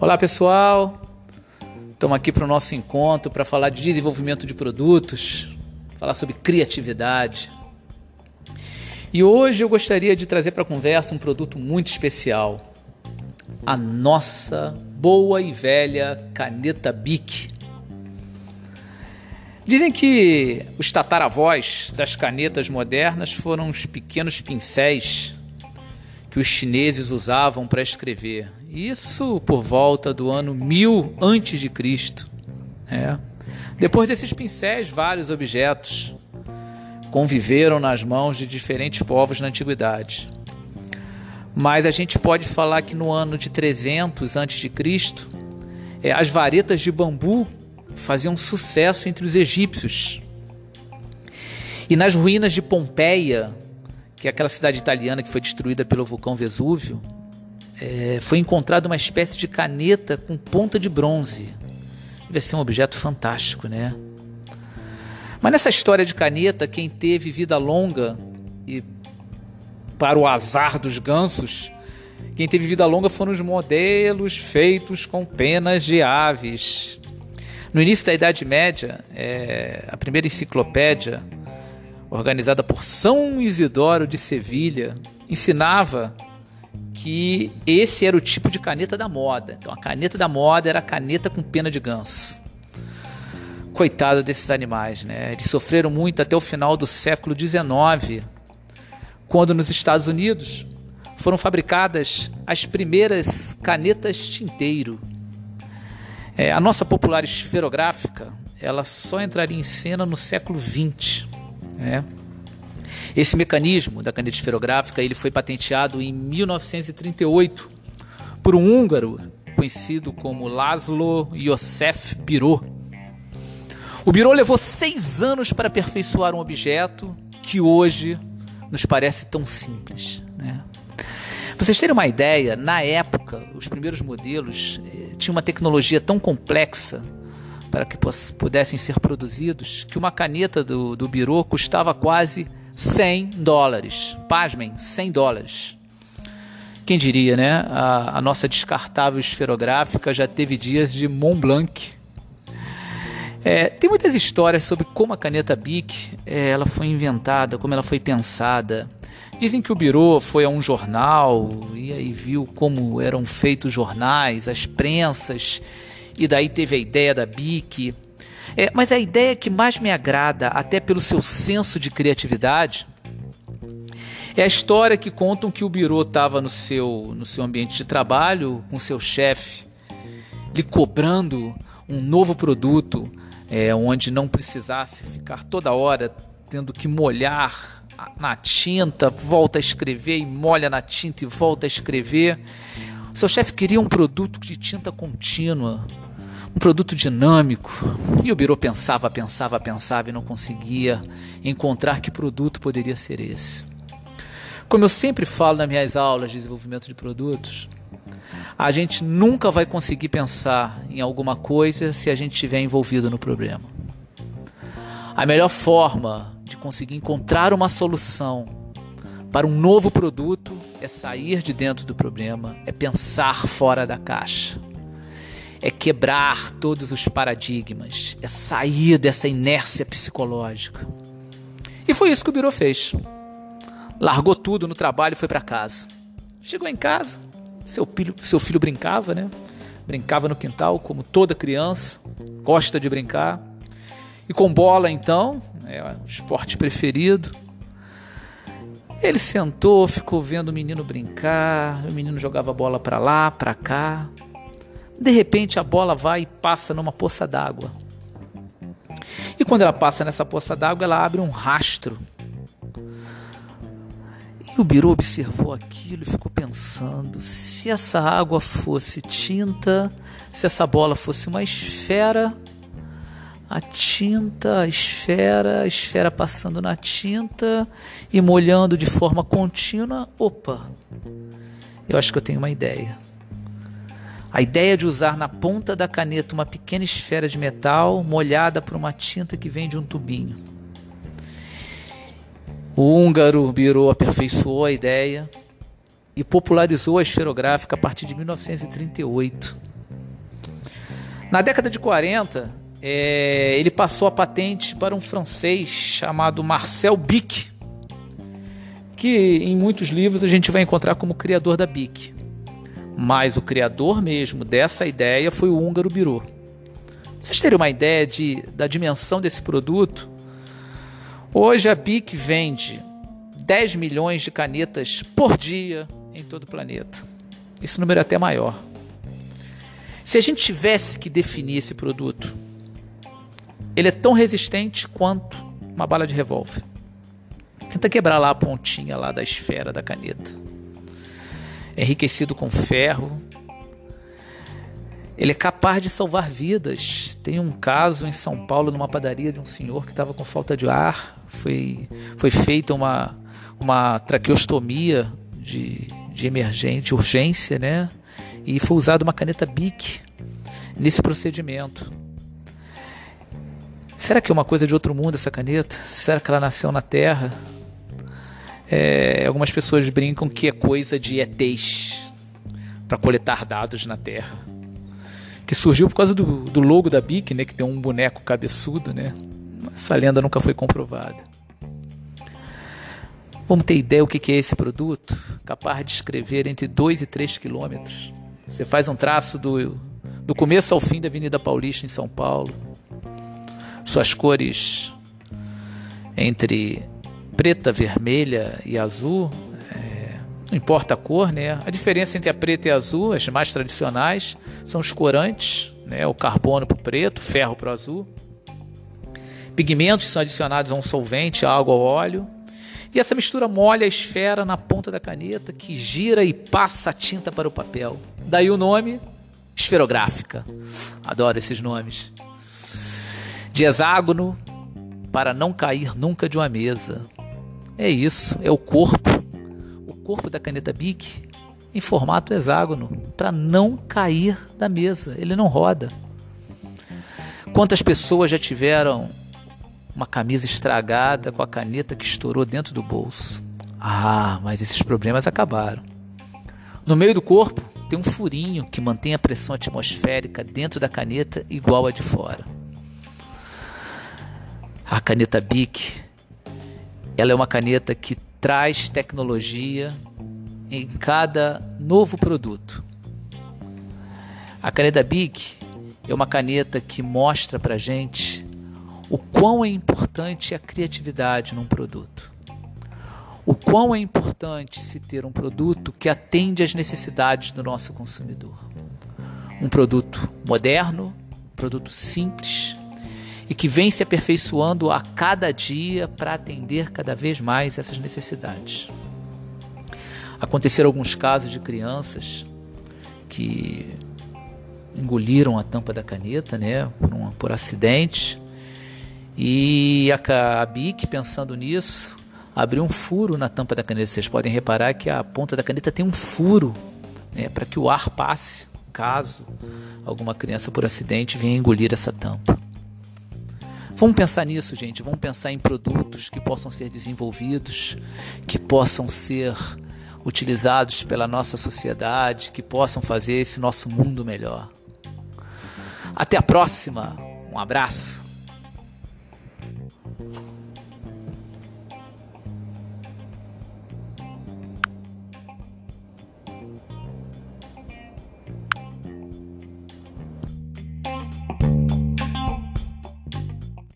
Olá pessoal, estamos aqui para o nosso encontro para falar de desenvolvimento de produtos, falar sobre criatividade. E hoje eu gostaria de trazer para a conversa um produto muito especial, a nossa boa e velha caneta Bic. Dizem que os tataravós das canetas modernas foram os pequenos pincéis que os chineses usavam para escrever. Isso por volta do ano 1000 antes de Cristo. É. Depois desses pincéis, vários objetos conviveram nas mãos de diferentes povos na antiguidade. Mas a gente pode falar que no ano de 300 a.C., é, as varetas de bambu faziam sucesso entre os egípcios. E nas ruínas de Pompeia, que é aquela cidade italiana que foi destruída pelo vulcão Vesúvio, é, foi encontrada uma espécie de caneta com ponta de bronze. Deve ser um objeto fantástico, né? Mas nessa história de caneta, quem teve vida longa e para o azar dos gansos, quem teve vida longa foram os modelos feitos com penas de aves. No início da Idade Média, é, a primeira enciclopédia, organizada por São Isidoro de Sevilha, ensinava que esse era o tipo de caneta da moda. Então, a caneta da moda era a caneta com pena de ganso. Coitado desses animais, né? Eles sofreram muito até o final do século XIX, quando nos Estados Unidos foram fabricadas as primeiras canetas tinteiro. É, a nossa popular esferográfica, ela só entraria em cena no século XX. Né? Esse mecanismo da caneta esferográfica ele foi patenteado em 1938 por um húngaro conhecido como Laszlo Josef Biro. O Biro levou seis anos para aperfeiçoar um objeto que hoje nos parece tão simples. Né? Para vocês terem uma ideia, na época, os primeiros modelos tinham uma tecnologia tão complexa para que pudessem ser produzidos que uma caneta do, do Biro custava quase 100 dólares. Pasmem, 100 dólares. Quem diria, né? A, a, nossa descartável esferográfica já teve dias de Mont Blanc. É, tem muitas histórias sobre como a caneta Bic é, ela foi inventada, como ela foi pensada. Dizem que o Biro foi a um jornal e aí viu como eram feitos jornais, as prensas, e daí teve a ideia da Bic. É, mas a ideia que mais me agrada, até pelo seu senso de criatividade, é a história que contam que o Biro estava no seu, no seu ambiente de trabalho, com seu chefe, lhe cobrando um novo produto, é, onde não precisasse ficar toda hora tendo que molhar na tinta, volta a escrever e molha na tinta e volta a escrever. Seu chefe queria um produto de tinta contínua, um produto dinâmico. E o Biro pensava, pensava, pensava e não conseguia encontrar que produto poderia ser esse. Como eu sempre falo nas minhas aulas de desenvolvimento de produtos, a gente nunca vai conseguir pensar em alguma coisa se a gente estiver envolvido no problema. A melhor forma de conseguir encontrar uma solução para um novo produto é sair de dentro do problema, é pensar fora da caixa é quebrar todos os paradigmas, é sair dessa inércia psicológica. E foi isso que o Biro fez. Largou tudo no trabalho e foi para casa. Chegou em casa, seu filho, seu filho brincava, né? Brincava no quintal, como toda criança, gosta de brincar. E com bola, então, é o esporte preferido. Ele sentou, ficou vendo o menino brincar, o menino jogava bola para lá, para cá. De repente a bola vai e passa numa poça d'água. E quando ela passa nessa poça d'água, ela abre um rastro. E o Biru observou aquilo e ficou pensando: se essa água fosse tinta, se essa bola fosse uma esfera, a tinta, a esfera, a esfera passando na tinta e molhando de forma contínua, opa, eu acho que eu tenho uma ideia. A ideia de usar na ponta da caneta uma pequena esfera de metal molhada por uma tinta que vem de um tubinho. O húngaro Biro aperfeiçoou a ideia e popularizou a esferográfica a partir de 1938. Na década de 40, é, ele passou a patente para um francês chamado Marcel Bic, que em muitos livros a gente vai encontrar como criador da Bic. Mas o criador mesmo dessa ideia foi o húngaro Biro. Vocês terem uma ideia de, da dimensão desse produto? Hoje a Bic vende 10 milhões de canetas por dia em todo o planeta. Esse número é até maior. Se a gente tivesse que definir esse produto, ele é tão resistente quanto uma bala de revólver. Tenta quebrar lá a pontinha lá da esfera da caneta. É enriquecido com ferro. Ele é capaz de salvar vidas. Tem um caso em São Paulo, numa padaria, de um senhor que estava com falta de ar. Foi, foi feita uma, uma traqueostomia de, de emergente, urgência, né? E foi usada uma caneta BIC nesse procedimento. Será que é uma coisa de outro mundo essa caneta? Será que ela nasceu na Terra? É, algumas pessoas brincam que é coisa de ETs para coletar dados na Terra. Que surgiu por causa do, do logo da BIC, né, que tem um boneco cabeçudo, né? Essa lenda nunca foi comprovada. Vamos ter ideia o que é esse produto? Capaz de escrever entre 2 e 3 quilômetros. Você faz um traço do, do começo ao fim da Avenida Paulista em São Paulo suas cores entre preta, vermelha e azul, é, não importa a cor, né? A diferença entre a preta e a azul, as mais tradicionais, são os corantes, né? O carbono para o preto, o ferro para o azul. Pigmentos são adicionados a um solvente, água ou óleo. E essa mistura molha a esfera na ponta da caneta que gira e passa a tinta para o papel. Daí o nome esferográfica. Adoro esses nomes de hexágono para não cair nunca de uma mesa. É isso, é o corpo. O corpo da caneta Bic em formato hexágono para não cair da mesa. Ele não roda. Quantas pessoas já tiveram uma camisa estragada com a caneta que estourou dentro do bolso? Ah, mas esses problemas acabaram. No meio do corpo tem um furinho que mantém a pressão atmosférica dentro da caneta igual a de fora. A caneta Bic, ela é uma caneta que traz tecnologia em cada novo produto. A caneta Bic é uma caneta que mostra para gente o quão é importante a criatividade num produto. O quão é importante se ter um produto que atende às necessidades do nosso consumidor. Um produto moderno, um produto simples, e que vem se aperfeiçoando a cada dia para atender cada vez mais essas necessidades. Aconteceram alguns casos de crianças que engoliram a tampa da caneta, né, por, um, por acidente, e a, a BIC, pensando nisso, abriu um furo na tampa da caneta. Vocês podem reparar que a ponta da caneta tem um furo né, para que o ar passe, caso alguma criança por acidente venha engolir essa tampa. Vamos pensar nisso, gente. Vamos pensar em produtos que possam ser desenvolvidos, que possam ser utilizados pela nossa sociedade, que possam fazer esse nosso mundo melhor. Até a próxima. Um abraço.